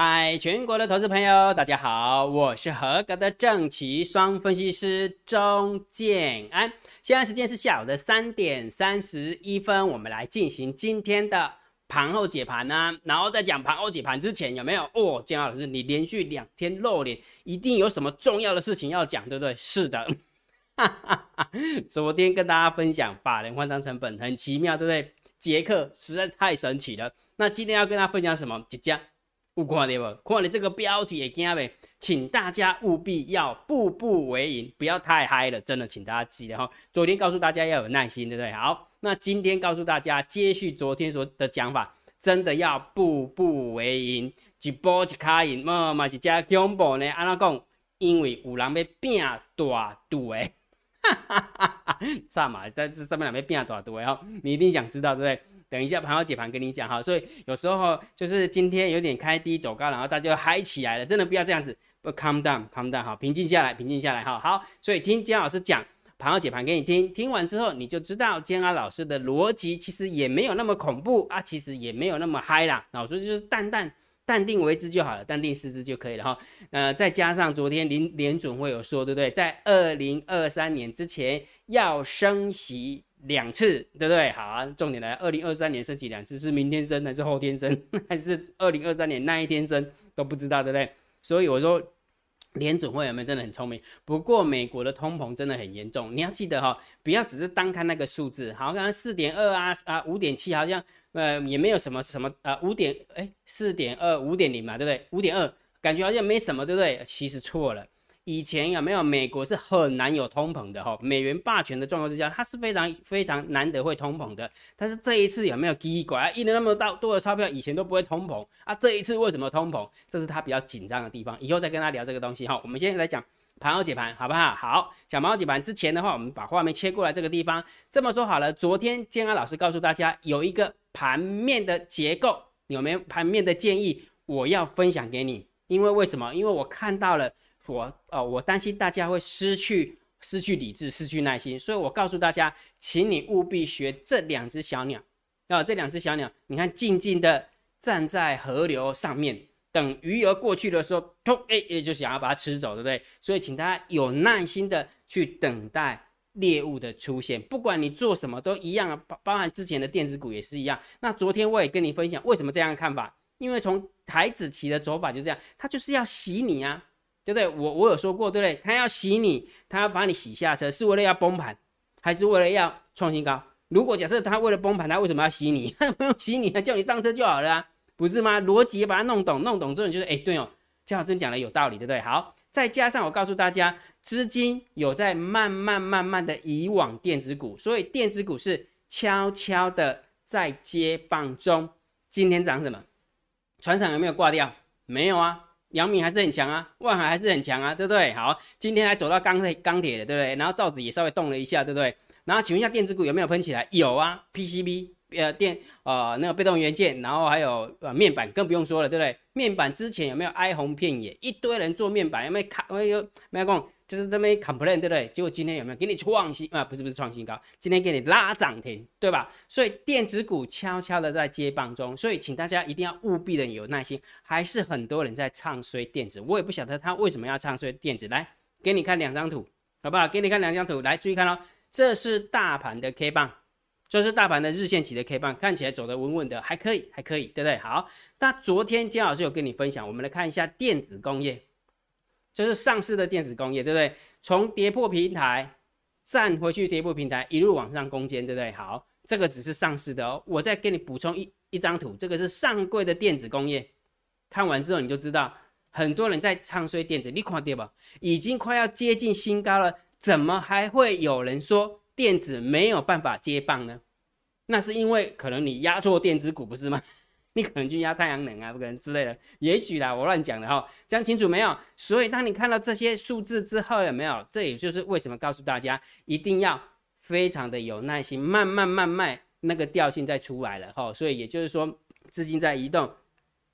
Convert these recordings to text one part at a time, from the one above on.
嗨，全国的投资朋友，大家好，我是合格的正奇双分析师钟建安。现在时间是下午的三点三十一分，我们来进行今天的盘后解盘呢。然后在讲盘后解盘之前，有没有哦，建安老师，你连续两天露脸，一定有什么重要的事情要讲，对不对？是的，昨天跟大家分享法人换仓成本很奇妙，对不对？杰克实在太神奇了。那今天要跟大家分享什么？姐姐。有看的不，看你这个标题也惊呗，请大家务必要步步为营，不要太嗨了，真的，请大家记得哈。昨天告诉大家要有耐心，对不对？好，那今天告诉大家，接续昨天所的讲法，真的要步步为营，一步一卡赢，嘛嘛是加恐怖呢。安怎讲？因为有人要拼大赌诶，哈哈哈哈哈！嘛，在这上面人要拼大赌诶吼，你一定想知道，对不对？等一下，盘后解盘跟你讲哈，所以有时候就是今天有点开低走高，然后大家就嗨起来了，真的不要这样子，不 calm down，calm down 好，平静下来，平静下来哈。好，所以听姜老师讲盘后解盘给你听，听完之后你就知道姜老师的逻辑其实也没有那么恐怖啊，其实也没有那么嗨啦。老师就是淡淡淡定为之就好了，淡定视之就可以了哈。呃，再加上昨天联联准会有说，对不对？在二零二三年之前要升息。两次，对不对？好啊，重点来，二零二三年升级两次，是明天升还是后天升，还是二零二三年那一天升都不知道，对不对？所以我说，联准会有没有真的很聪明？不过美国的通膨真的很严重，你要记得哈，不要只是单看那个数字，好像四点二啊啊五点七，好像呃也没有什么什么啊五点哎四点二五点零嘛，对不对？五点二感觉好像没什么，对不对？其实错了。以前有没有美国是很难有通膨的哈？美元霸权的状况之下，它是非常非常难得会通膨的。但是这一次有没有奇怪？印了那么大多的钞票，以前都不会通膨啊，这一次为什么通膨？这是他比较紧张的地方。以后再跟他聊这个东西哈。我们现在来讲盘后解盘，好不好？好，讲盘后解盘之前的话，我们把画面切过来这个地方。这么说好了，昨天建安老师告诉大家有一个盘面的结构，有没有盘面的建议？我要分享给你，因为为什么？因为我看到了。我呃，我担心大家会失去失去理智，失去耐心，所以我告诉大家，请你务必学这两只小鸟啊，这两只小鸟，你看静静的站在河流上面，等鱼儿过去的时候，突哎也就想要把它吃走，对不对？所以请大家有耐心的去等待猎物的出现，不管你做什么都一样啊，包包含之前的电子股也是一样。那昨天我也跟你分享为什么这样看法，因为从台子期的走法就这样，它就是要洗你啊。对不对？我我有说过，对不对？他要洗你，他要把你洗下车，是为了要崩盘，还是为了要创新高？如果假设他为了崩盘，他为什么要洗你？他不用洗你，他叫你上车就好了啊，不是吗？逻辑把它弄懂，弄懂之后你就是，哎，对哦，姜老师讲的有道理，对不对？好，再加上我告诉大家，资金有在慢慢慢慢的移往电子股，所以电子股是悄悄的在接棒中。今天涨什么？船厂有没有挂掉？没有啊。阳明还是很强啊，万海还是很强啊，对不对？好，今天还走到钢铁钢铁的，对不对？然后造纸也稍微动了一下，对不对？然后请问一下，电子股有没有喷起来？有啊，PCB 呃电呃那个被动元件，然后还有呃面板，更不用说了，对不对？面板之前有没有哀鸿遍野，一堆人做面板，有没有卡？没有没有讲。就是这么一 complain 对不对？结果今天有没有给你创新啊？不是不是创新高，今天给你拉涨停，对吧？所以电子股悄悄的在接棒中，所以请大家一定要务必的有耐心。还是很多人在唱衰电子，我也不晓得他为什么要唱衰电子。来，给你看两张图，好不好？给你看两张图，来注意看哦。这是大盘的 K 棒，这是大盘的日线起的 K 棒，看起来走得稳稳的，还可以，还可以，对不对？好，那昨天姜老师有跟你分享，我们来看一下电子工业。这是上市的电子工业，对不对？从跌破平台站回去，跌破平台一路往上攻坚，对不对？好，这个只是上市的哦。我再给你补充一一张图，这个是上柜的电子工业。看完之后你就知道，很多人在唱衰电子，你看对吧？已经快要接近新高了，怎么还会有人说电子没有办法接棒呢？那是因为可能你压错电子股，不是吗？你可能去压太阳能啊，不可能之类的，也许啦，我乱讲的哈，讲清楚没有？所以当你看到这些数字之后，有没有？这也就是为什么告诉大家一定要非常的有耐心，慢慢慢慢那个调性再出来了哈。所以也就是说，资金在移动，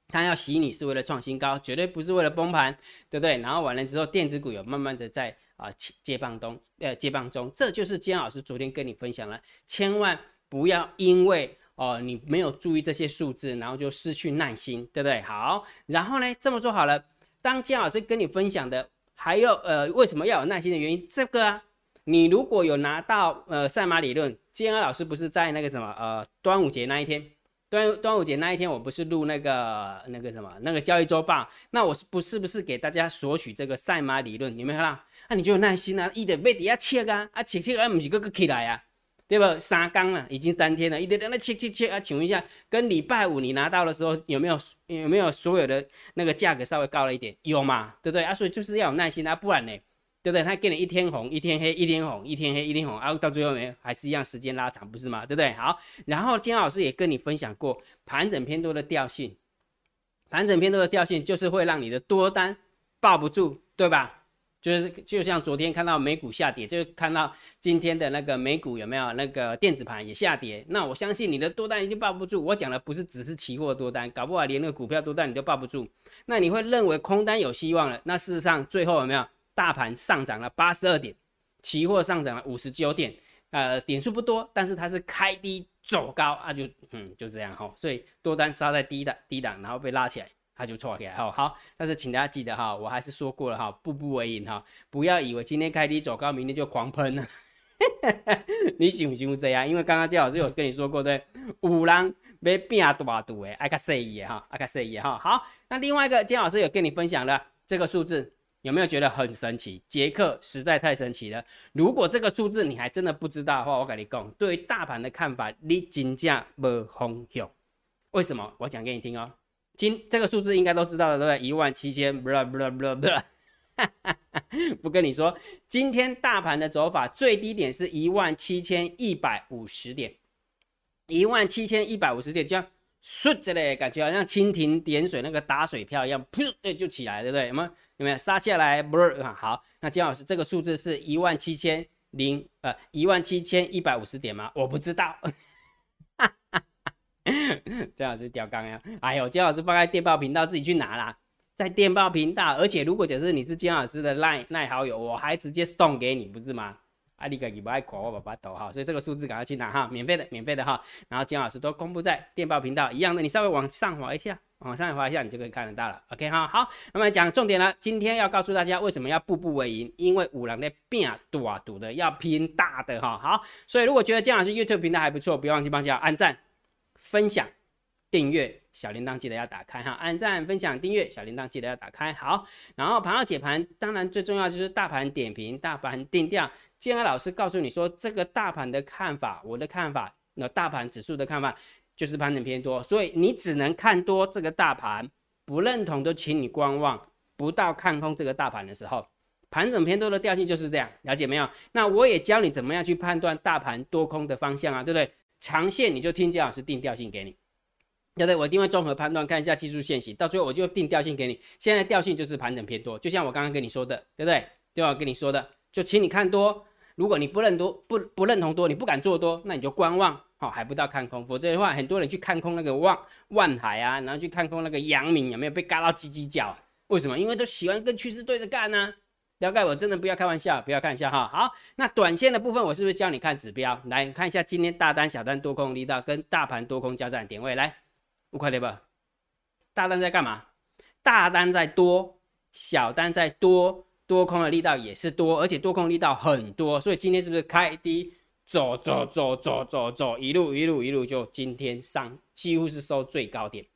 它要洗你是为了创新高，绝对不是为了崩盘，对不对？然后完了之后，电子股有慢慢的在啊接棒中，呃接棒中，这就是姜老师昨天跟你分享了，千万不要因为。哦，你没有注意这些数字，然后就失去耐心，对不对？好，然后呢，这么说好了，当姜老师跟你分享的，还有呃，为什么要有耐心的原因，这个啊，你如果有拿到呃赛马理论，金老师不是在那个什么呃端午节那一天，端端午节那一天，我不是录那个那个什么那个交易周报，那我是不是不是给大家索取这个赛马理论？有没有看到？那你就有耐心啊，一直背底下切啊，啊切切啊，不是个个起来啊。对不？三缸了，已经三天了，一点点那切切切啊！请问一下，跟礼拜五你拿到的时候有没有有没有所有的那个价格稍微高了一点？有嘛？对不对啊？所以就是要有耐心啊，不然呢，对不对？他给你一天红一天黑，一天红一天黑，一天红啊，到最后呢还是一样时间拉长，不是吗？对不对？好，然后金老师也跟你分享过盘整偏多的调性，盘整偏多的调性就是会让你的多单抱不住，对吧？就是就像昨天看到美股下跌，就看到今天的那个美股有没有那个电子盘也下跌？那我相信你的多单一定抱不住。我讲的不是只是期货多单，搞不好连那个股票多单你都抱不住。那你会认为空单有希望了？那事实上最后有没有大盘上涨了八十二点，期货上涨了五十九点，呃，点数不多，但是它是开低走高啊，就嗯就这样哈。所以多单杀在低档低档，然后被拉起来。他就错起来哈好，但是请大家记得哈，我还是说过了哈，步步为营哈，不要以为今天开低走高，明天就狂喷了。你喜不喜欢这样？因为刚刚姜老师有跟你说过对，五郎被变大赌诶，爱卡四亿哈，爱卡四亿哈。好，那另外一个姜老师有跟你分享了这个数字，有没有觉得很神奇？杰克实在太神奇了。如果这个数字你还真的不知道的话，我跟你讲，对于大盘的看法，你真正无方向。为什么？我讲给你听哦。今这个数字应该都知道了，对不对？一万七千，不不不不不，不跟你说，今天大盘的走法最低点是一万七千一百五十点，一万七千一百五十点，这样顺着嘞，感觉好像蜻蜓点水那个打水漂一样，噗，对，就起来，对不对？有没有？有没有杀下来？不是，好，那金老师这个数字是一万七千零呃一万七千一百五十点吗？我不知道。哈哈 姜老师掉缸呀！哎呦，姜老师放在电报频道自己去拿啦，在电报频道，而且如果假设你是姜老师的赖赖好友，我还直接送给你，不是吗？啊，你个你不爱夸我爸爸抖哈，所以这个数字赶快去拿哈，免费的，免费的哈。然后姜老师都公布在电报频道一样的，你稍微往上滑一下，往上滑一下，你就可以看得到了。OK 哈，好，那么讲重点了，今天要告诉大家为什么要步步为营，因为五郎的变多啊，赌的要拼大的哈。好，所以如果觉得姜老师 YouTube 频道还不错，不要忘记帮姜按赞。分享、订阅小铃铛记得要打开哈，按赞、分享、订阅小铃铛记得要打开。好，然后盘后解盘，当然最重要就是大盘点评、大盘定调。建安老师告诉你说，这个大盘的看法，我的看法，那大盘指数的看法就是盘整偏多，所以你只能看多这个大盘，不认同都请你观望，不到看空这个大盘的时候，盘整偏多的调性就是这样，了解没有？那我也教你怎么样去判断大盘多空的方向啊，对不对？长线你就听姜老师定调性给你，对不对？我一定会综合判断，看一下技术线型，到最后我就定调性给你。现在调性就是盘整偏多，就像我刚刚跟你说的，对不对？对吧？跟你说的，就请你看多。如果你不认多，不不认同多，你不敢做多，那你就观望，好，还不到看空。否则的话，很多人去看空那个万万海啊，然后去看空那个阳明，有没有被嘎到叽叽叫？为什么？因为都喜欢跟趋势对着干呢。了解我真的不要开玩笑，不要看笑哈。好，那短线的部分我是不是教你看指标？来看一下今天大单、小单、多空力道跟大盘多空交战点位。来，五块对吧？大单在干嘛？大单在多，小单在多，多空的力道也是多，而且多空力道很多。所以今天是不是开低走走走走走走，一路一路一路就今天上几乎是收最高点。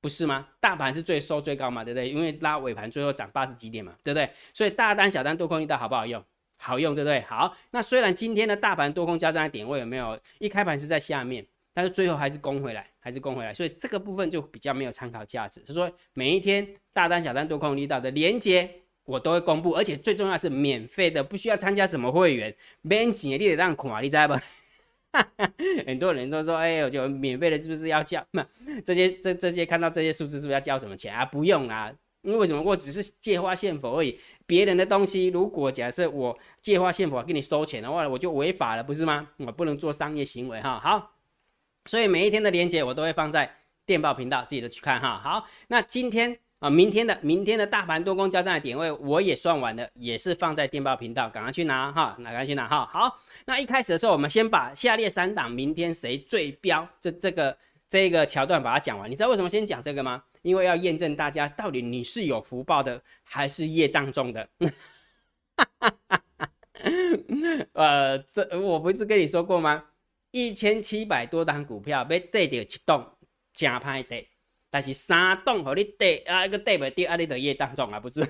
不是吗？大盘是最收最高嘛，对不对？因为拉尾盘最后涨八十几点嘛，对不对？所以大单、小单、多空力道好不好用？好用，对不对？好，那虽然今天的大盘多空交战的点位有没有一开盘是在下面，但是最后还是攻回来，还是攻回来，所以这个部分就比较没有参考价值。是说每一天大单、小单、多空力道的连接我都会公布，而且最重要是免费的，不需要参加什么会员，免钱你得让看，你知道不？很多人都说，哎，我就免费的，是不是要交？那 这些这这些看到这些数字，是不是要交什么钱啊？不用啊，因为什么？我只是借花献佛而已。别人的东西，如果假设我借花献佛给你收钱的话，我就违法了，不是吗？我不能做商业行为哈。好，所以每一天的链接我都会放在电报频道，记得去看哈。好，那今天啊，明天的明天的大盘多空交战的点位我也算完了，也是放在电报频道，赶快去拿哈，赶快去拿哈。好，那一开始的时候，我们先把下列三档明天谁最标这这个这个桥段把它讲完。你知道为什么先讲这个吗？因为要验证大家到底你是有福报的还是业障重的。呃，这我不是跟你说过吗？一千七百多档股票被跌掉一栋，真歹跌。但是三栋和你得啊，一个得不跌啊，你的业障重啊，不是？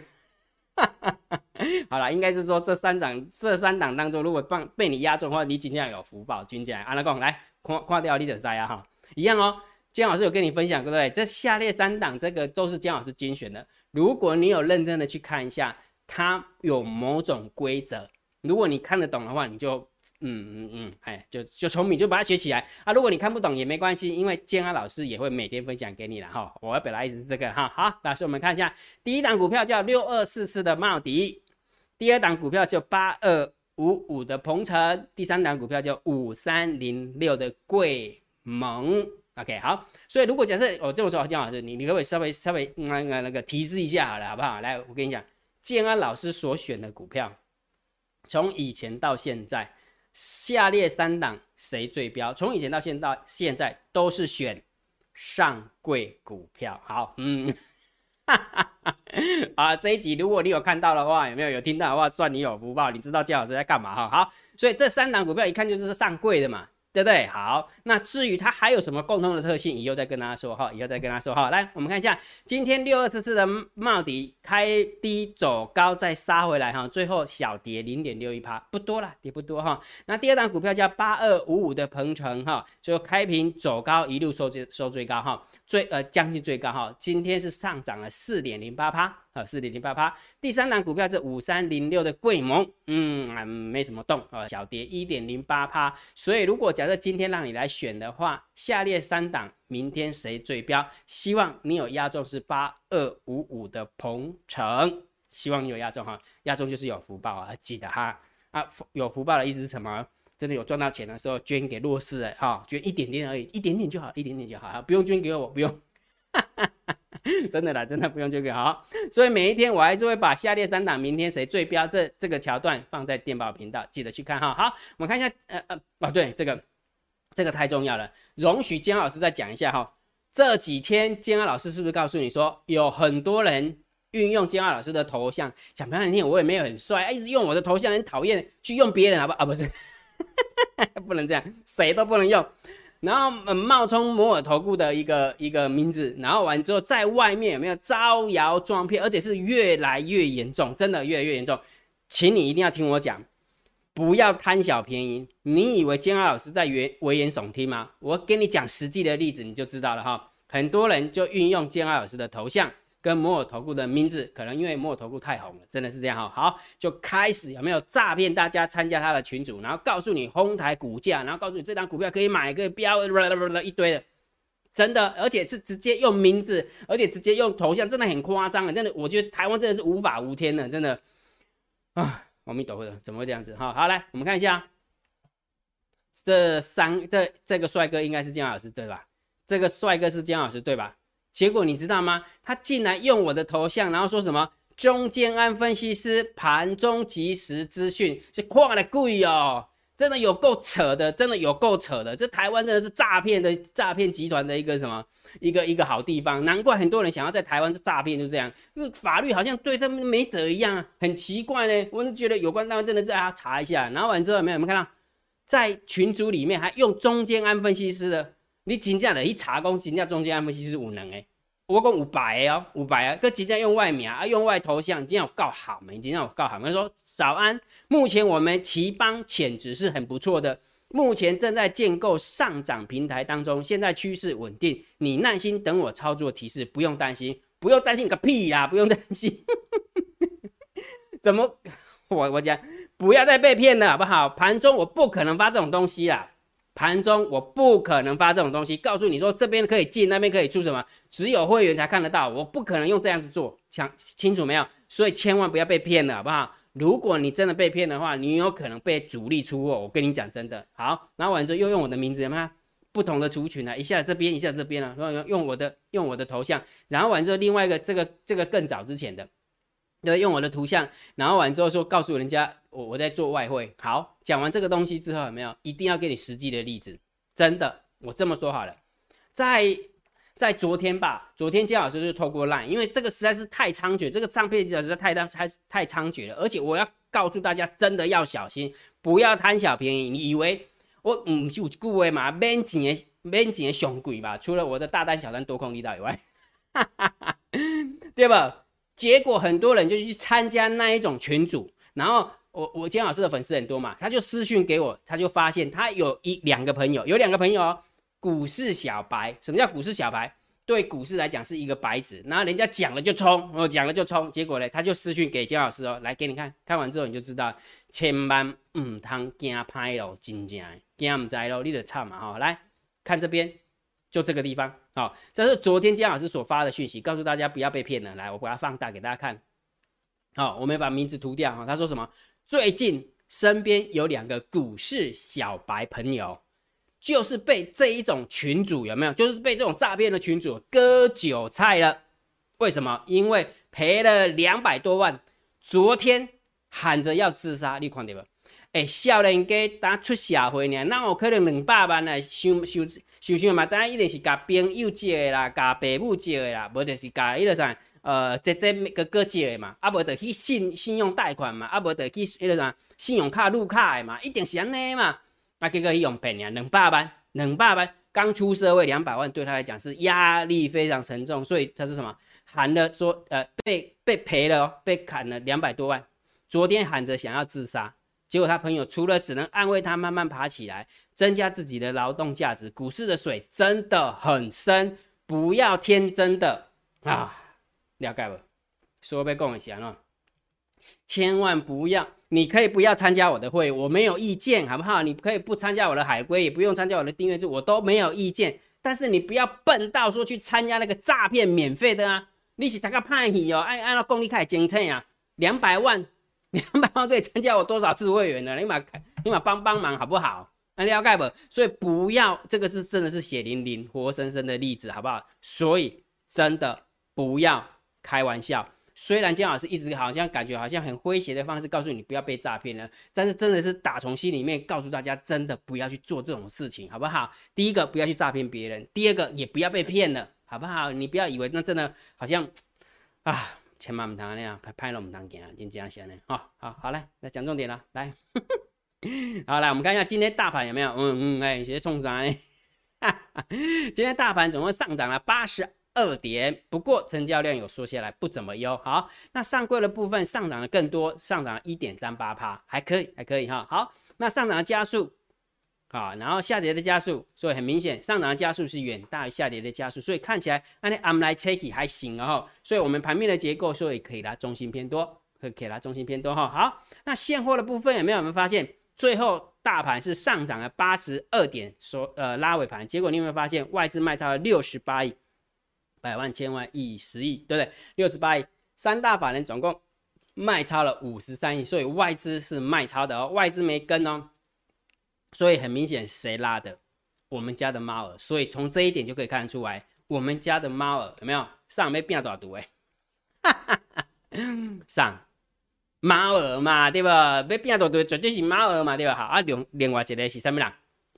好了，应该是说这三档这三档当中，如果被被你压中的话，你尽量有福报。君家，阿拉讲来跨跨掉你的灾啊哈，一样哦。姜老师有跟你分享，对不对？这下列三档，这个都是姜老师精选的。如果你有认真的去看一下，它有某种规则，如果你看得懂的话，你就。嗯嗯嗯，哎，就就从你就把它学起来啊！如果你看不懂也没关系，因为建安老师也会每天分享给你了哈。我要表达意思是这个哈。好，老师我们看一下，第一档股票叫六二四四的茂迪，第二档股票叫八二五五的鹏程，第三档股票叫五三零六的贵盟。OK，好，所以如果假设我这么说，建老师，你你可不可以稍微稍微那个那个提示一下好了，好不好？来，我跟你讲，建安老师所选的股票，从以前到现在。下列三档谁最标？从以前到现到现在都是选上柜股票。好，嗯，啊，这一集如果你有看到的话，有没有有听到的话，算你有福报。你知道姜老师在干嘛哈？好，所以这三档股票一看就是上柜的嘛。对不对？好，那至于它还有什么共同的特性，以后再跟大家说哈。以后再跟大家说哈。来，我们看一下今天六二四四的帽底开低走高再杀回来哈，最后小跌零点六一趴，不多了，跌不多哈。那第二档股票叫八二五五的鹏程哈，就开平走高一路收最收最高哈。最呃将近最高哈，今天是上涨了四点零八趴，啊四点零八趴。第三档股票是五三零六的贵盟，嗯啊没什么动啊，小跌一点零八趴。所以如果假设今天让你来选的话，下列三档明天谁最标？希望你有压中是八二五五的鹏程，希望你有压中哈，压中就是有福报啊，记得哈啊有福报的意思是什么？真的有赚到钱的时候，捐给弱势的哈，捐一点点而已，一点点就好，一点点就好，不用捐给我，不用，真的啦，真的不用这个好。所以每一天我还是会把下列三档明天谁最标这这个桥段放在电报频道，记得去看哈。好，我们看一下，呃呃，哦对，这个这个太重要了，容许姜老师再讲一下哈。这几天姜老师是不是告诉你说，有很多人运用姜老师的头像，讲不好听，我也没有很帅，一直用我的头像，很讨厌，去用别人好不啊不是。不能这样，谁都不能用。然后冒充摩尔头顾的一个一个名字，然后完之后在外面有没有招摇撞骗，而且是越来越严重，真的越来越严重。请你一定要听我讲，不要贪小便宜。你以为金安老师在危危言耸听吗？我给你讲实际的例子，你就知道了哈。很多人就运用金安老师的头像。跟摩尔投顾的名字，可能因为摩尔投顾太红了，真的是这样哈。好，就开始有没有诈骗大家参加他的群组，然后告诉你哄抬股价，然后告诉你这张股票可以买，可以标，一堆的，真的，而且是直接用名字，而且直接用头像，真的很夸张啊！真的，我觉得台湾真的是无法无天的，真的啊，阿弥陀佛，怎么会这样子？哈，好来，我们看一下这三这这个帅哥应该是姜老师对吧？这个帅哥是姜老师对吧？结果你知道吗？他竟然用我的头像，然后说什么中间安分析师盘中即时资讯是跨的贵哦，真的有够扯的，真的有够扯的。这台湾真的是诈骗的诈骗集团的一个什么一个一个好地方，难怪很多人想要在台湾这诈骗就这样，因为法律好像对他们没辙一样，很奇怪呢。我是觉得有关单位真的是要查一下。然后完之后有没有没有看到在群组里面还用中间安分析师的。你真正的一查讲，真正中间安分析师有能诶，我讲五百个哦，五百个，佮真正用外名啊，用外头像，真正有够好没？真正有够好。他说早安，目前我们奇邦潜质是很不错的，目前正在建构上涨平台当中，现在趋势稳定，你耐心等我操作提示，不用担心，不用担心个屁呀，不用担心。怎么？我我讲，不要再被骗了，好不好？盘中我不可能发这种东西啦。盘中我不可能发这种东西，告诉你说这边可以进，那边可以出，什么只有会员才看得到，我不可能用这样子做，想清楚没有？所以千万不要被骗了，好不好？如果你真的被骗的话，你有可能被主力出货，我跟你讲真的。好，然后完之后又用我的名字，有没有？不同的族群啊，一下这边，一下这边啊，用用我的用我的头像，然后完之后另外一个这个这个更早之前的，对，用我的图像，然后完之后说告诉人家我我在做外汇。好，讲完这个东西之后有没有一定要给你实际的例子？真的，我这么说好了，在。在昨天吧，昨天姜老师就透过 Line，因为这个实在是太猖獗，这个诈骗实在太大，太太猖獗了。而且我要告诉大家，真的要小心，不要贪小便宜。你以为我嗯是有句话嘛，免钱的免钱的上贵吧？除了我的大单、小单多空力道以外，对吧？结果很多人就去参加那一种群组，然后我我姜老师的粉丝很多嘛，他就私讯给我，他就发现他有一两个朋友，有两个朋友哦。股市小白，什么叫股市小白？对股市来讲是一个白纸，然后人家讲了就冲，我讲了就冲，结果呢，他就私讯给姜老师哦，来给你看，看完之后你就知道，千万唔通惊拍咯，真正惊唔知咯，你得唱嘛哈，来看这边，就这个地方，好，这是昨天姜老师所发的讯息，告诉大家不要被骗了，来，我把它放大给大家看，好，我们把名字涂掉哈，他说什么？最近身边有两个股市小白朋友。就是被这一种群主有没有？就是被这种诈骗的群主割韭菜了。为什么？因为赔了两百多万，昨天喊着要自杀，你看到不？哎，少年家打出社会呢，那有可能两百万来想想想想嘛？知影一定是甲朋友借的啦，甲爸母借的啦，无就是甲迄个啥呃，姐姐哥哥借的嘛，啊，无就去信信用贷款嘛，啊，无就去迄个啥信用卡入卡的嘛，一定是安尼嘛。啊，结果伊用百年两百万，两百万刚出社会两百万对他来讲是压力非常沉重，所以他是什么喊了说呃被被赔了，被砍了两百多万。昨天喊着想要自杀，结果他朋友除了只能安慰他慢慢爬起来，增加自己的劳动价值。股市的水真的很深，不要天真的啊，了解不？说被讲一下哦，千万不要。你可以不要参加我的会，我没有意见，好不好？你可以不参加我的海龟，也不用参加我的订阅制，我都没有意见。但是你不要笨到说去参加那个诈骗免费的啊！你是大个叛逆哦，按按照公力开始监测啊，两百万，两百万可以参加我多少次会员呢？你马你马帮帮忙好不好？那了解不？所以不要这个是真的是血淋淋、活生生的例子，好不好？所以真的不要开玩笑。虽然姜老师一直好像感觉好像很诙谐的方式告诉你不要被诈骗了，但是真的是打从心里面告诉大家，真的不要去做这种事情，好不好？第一个不要去诈骗别人，第二个也不要被骗了，好不好？你不要以为那真的好像啊，千万不能那样拍拍了我们当给啊，先这样想呢。好好好嘞，来讲重点了，来，好来我们看一下今天大盘有没有？嗯嗯，哎，谢谢冲涨，今天大盘总共上涨了八十。二点，不过成交量有缩下来，不怎么优。好，那上柜的部分上涨的更多，上涨一点三八趴，还可以，还可以哈。好，那上涨的加速，好，然后下跌的加速，所以很明显，上涨的加速是远大于下跌的加速，所以看起来那你 I'm like checky 还行哦。所以我们盘面的结构，所以可以拉中心偏多，可以拉中心偏多哈。好，那现货的部分有没有？我们发现最后大盘是上涨了八十二点，说呃拉尾盘，结果你有没有发现外资卖超了六十八亿？百万、千万、亿、十亿，对不对？六十八亿，三大法人总共卖超了五十三亿，所以外资是卖超的哦，外资没跟哦，所以很明显谁拉的？我们家的猫儿，所以从这一点就可以看得出来，我们家的猫儿有没有上没变多少毒哎？上 猫儿嘛，对吧？要变多毒绝对是猫儿嘛，对吧？好啊，另另外一个是什么人？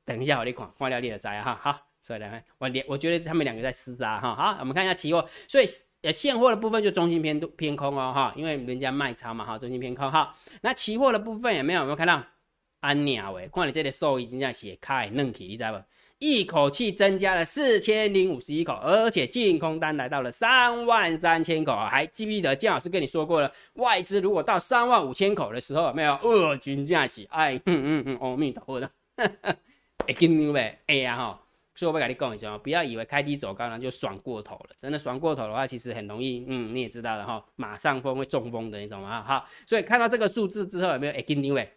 等一下我你看，看了你就知哈，好。所以呢，我连我觉得他们两个在厮杀哈。好，我们看一下期货，所以呃现货的部分就中心偏多偏空哦哈，因为人家卖超嘛哈，中心偏空哈。那期货的部分有没有有没有看到？安鸟诶，看你这里收益真正写开嫩起，你知道不？一口气增加了四千零五十一口，而且净空单来到了三万三千口还记不记得姜老师跟你说过了，外资如果到三万五千口的时候，有没有？二军驾驶，哎，嗯嗯嗯，阿弥陀佛。的，会紧牛呗，哎呀哈。所以我跟你讲一下不要以为开低走高呢就爽过头了，真的爽过头的话，其实很容易，嗯，你也知道了哈，马上风会中风的那种啊，好，所以看到这个数字之后有没有？哎跟定位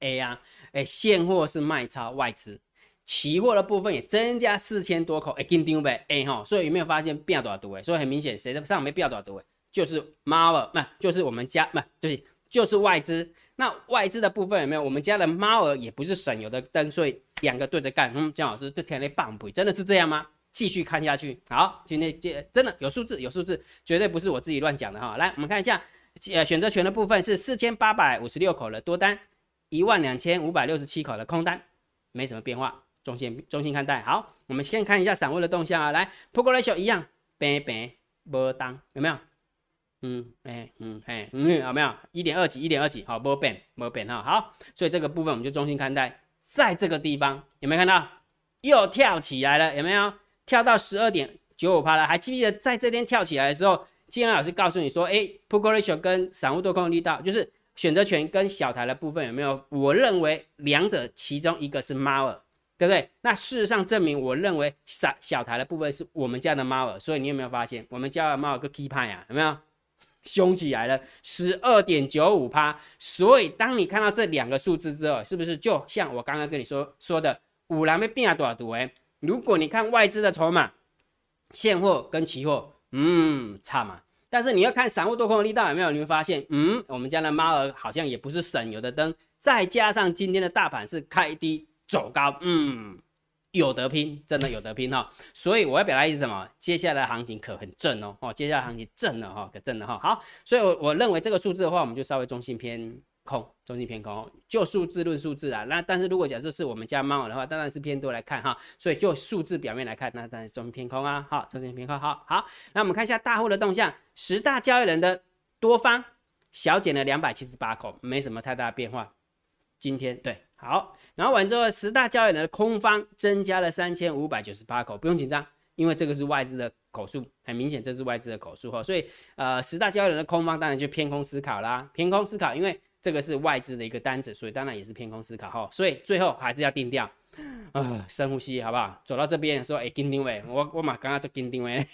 ？A 呀，哎，现货是卖超外资，期货的部分也增加四千多口，哎跟定位 A 哈，所以有没有发现变多少多哎？所以很明显，谁的上面变多少多哎？就是猫儿，不就是我们家，不就是就是外资那外资的部分有没有？我们家的猫儿也不是省油的灯，所以两个对着干。嗯，姜老师这天天棒不？真的是这样吗？继续看下去。好，今天这真的有数字，有数字，绝对不是我自己乱讲的哈。来，我们看一下，呃，选择权的部分是四千八百五十六口的多单，一万两千五百六十七口的空单，没什么变化，中性中性看待。好，我们先看一下散户的动向啊。来，Poker Ratio 一样，平平波当有没有？嗯，哎，嗯，哎，嗯，有没有一点二几，一点二几，好，没变，没变哈，好，所以这个部分我们就中心看待，在这个地方有没有看到又跳起来了？有没有跳到十二点九五趴了？还记不记得在这边跳起来的时候，金安老师告诉你说，哎，put ratio 跟散户多空力道，就是选择权跟小台的部分有没有？我认为两者其中一个是猫耳，对不对？那事实上证明，我认为小小台的部分是我们家的猫耳，所以你有没有发现，我们家的猫耳个 key 派啊？有没有？凶起来了，十二点九五趴。所以当你看到这两个数字之后，是不是就像我刚刚跟你说说的，五郎被变了多少度？哎，如果你看外资的筹码，现货跟期货，嗯，差嘛。但是你要看散户多空的力道有没有？你会发现，嗯，我们家的猫儿好像也不是省油的灯。再加上今天的大盘是开低走高，嗯。有得拼，真的有得拼哈，所以我要表达意思什么？接下来行情可很正哦，哦，接下来行情正了哈，可正了哈。好，所以，我我认为这个数字的话，我们就稍微中性偏空，中性偏空，就数字论数字啊。那但是如果假设是我们家猫的话，当然是偏多来看哈。所以就数字表面来看，那当然是中性偏空啊。好，中性偏空，好好。那我们看一下大户的动向，十大交易人的多方小减了两百七十八口，没什么太大变化。今天对。好，然后完之后，十大交易人的空方增加了三千五百九十八口，不用紧张，因为这个是外资的口数，很明显这是外资的口数哈，所以呃，十大交易人的空方当然就偏空思考啦，偏空思考，因为这个是外资的一个单子，所以当然也是偏空思考哈，所以最后还是要定调，啊，深呼吸好不好？走到这边说，哎，跟定位，我我嘛刚刚做跟定位，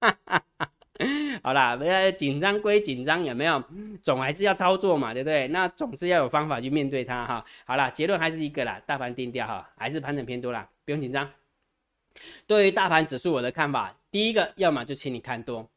好啦，不要紧张归紧张，有没有？总还是要操作嘛，对不对？那总是要有方法去面对它哈。好啦，结论还是一个啦，大盘定调哈，还是盘整偏多啦，不用紧张。对于大盘指数，我的看法，第一个，要么就请你看多；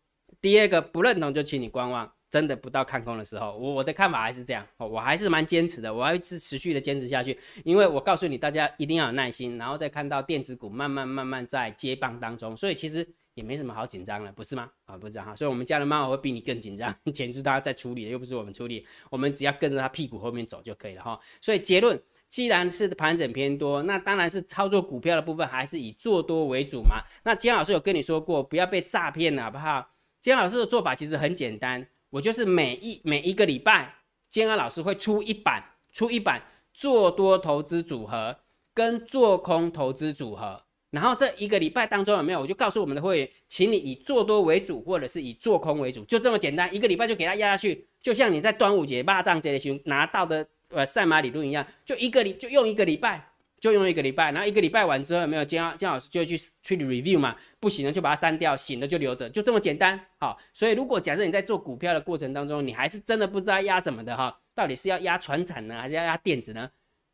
第二个，不认同就请你观望。真的不到看空的时候，我我的看法还是这样，我还是蛮坚持的，我还是持续的坚持下去，因为我告诉你，大家一定要有耐心，然后再看到电子股慢慢慢慢在接棒当中，所以其实。也没什么好紧张了，不是吗？啊，不是哈，所以我们家的猫会比你更紧张，钱是他在处理的，又不是我们处理，我们只要跟着他屁股后面走就可以了哈。所以结论，既然是盘整偏多，那当然是操作股票的部分还是以做多为主嘛。那姜老师有跟你说过，不要被诈骗了，好不好？姜老师的做法其实很简单，我就是每一每一个礼拜，建安老师会出一版，出一版做多投资组合跟做空投资组合。然后这一个礼拜当中有没有？我就告诉我们的会员，请你以做多为主，或者是以做空为主，就这么简单。一个礼拜就给他压下去，就像你在端午节、霸占节的时候拿到的呃赛马理论一样，就一个礼就用一个礼拜，就用一个礼拜。然后一个礼拜完之后没有？姜姜老师就会去去 review 嘛，不行了就把它删掉，行的就留着，就这么简单。好，所以如果假设你在做股票的过程当中，你还是真的不知道压什么的哈，到底是要压船产呢，还是要压电子呢？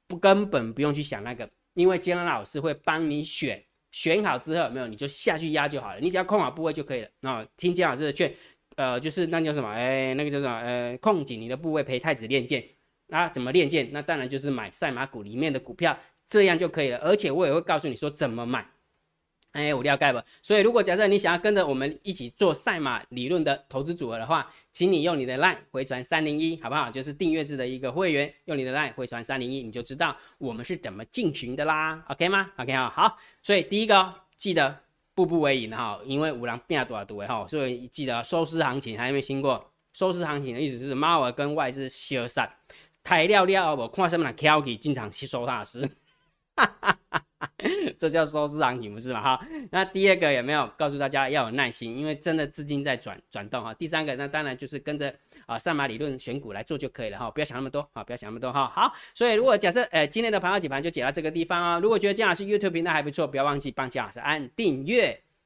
不根本不用去想那个。因为姜老师会帮你选，选好之后没有，你就下去压就好了，你只要控好部位就可以了。那听姜老师的劝，呃，就是那叫什么？哎，那个叫什么？呃，控紧你的部位陪太子练剑。那怎么练剑？那当然就是买赛马股里面的股票，这样就可以了。而且我也会告诉你说怎么买。哎，五料盖吧。所以，如果假设你想要跟着我们一起做赛马理论的投资组合的话，请你用你的 line 回传三零一，好不好？就是订阅制的一个会员，用你的 line 回传三零一，你就知道我们是怎么进行的啦。OK 吗？OK 啊，好。所以第一个记得步步为营哈，因为五郎变多少多哈，所以记得收市行情还没听过。收市行情的意思是猫儿跟外资消散，太料料我看什么人 k 起经常去收大师。哈哈哈。这叫收市行情不是嘛？哈，那第二个有没有告诉大家要有耐心，因为真的资金在转转动哈。第三个那当然就是跟着啊上马理论选股来做就可以了哈，不要想那么多啊，不要想那么多哈。好，所以如果假设呃今天的盘后解盘就解到这个地方啊，如果觉得姜老师 YouTube 频道还不错，不要忘记帮姜老师按订阅，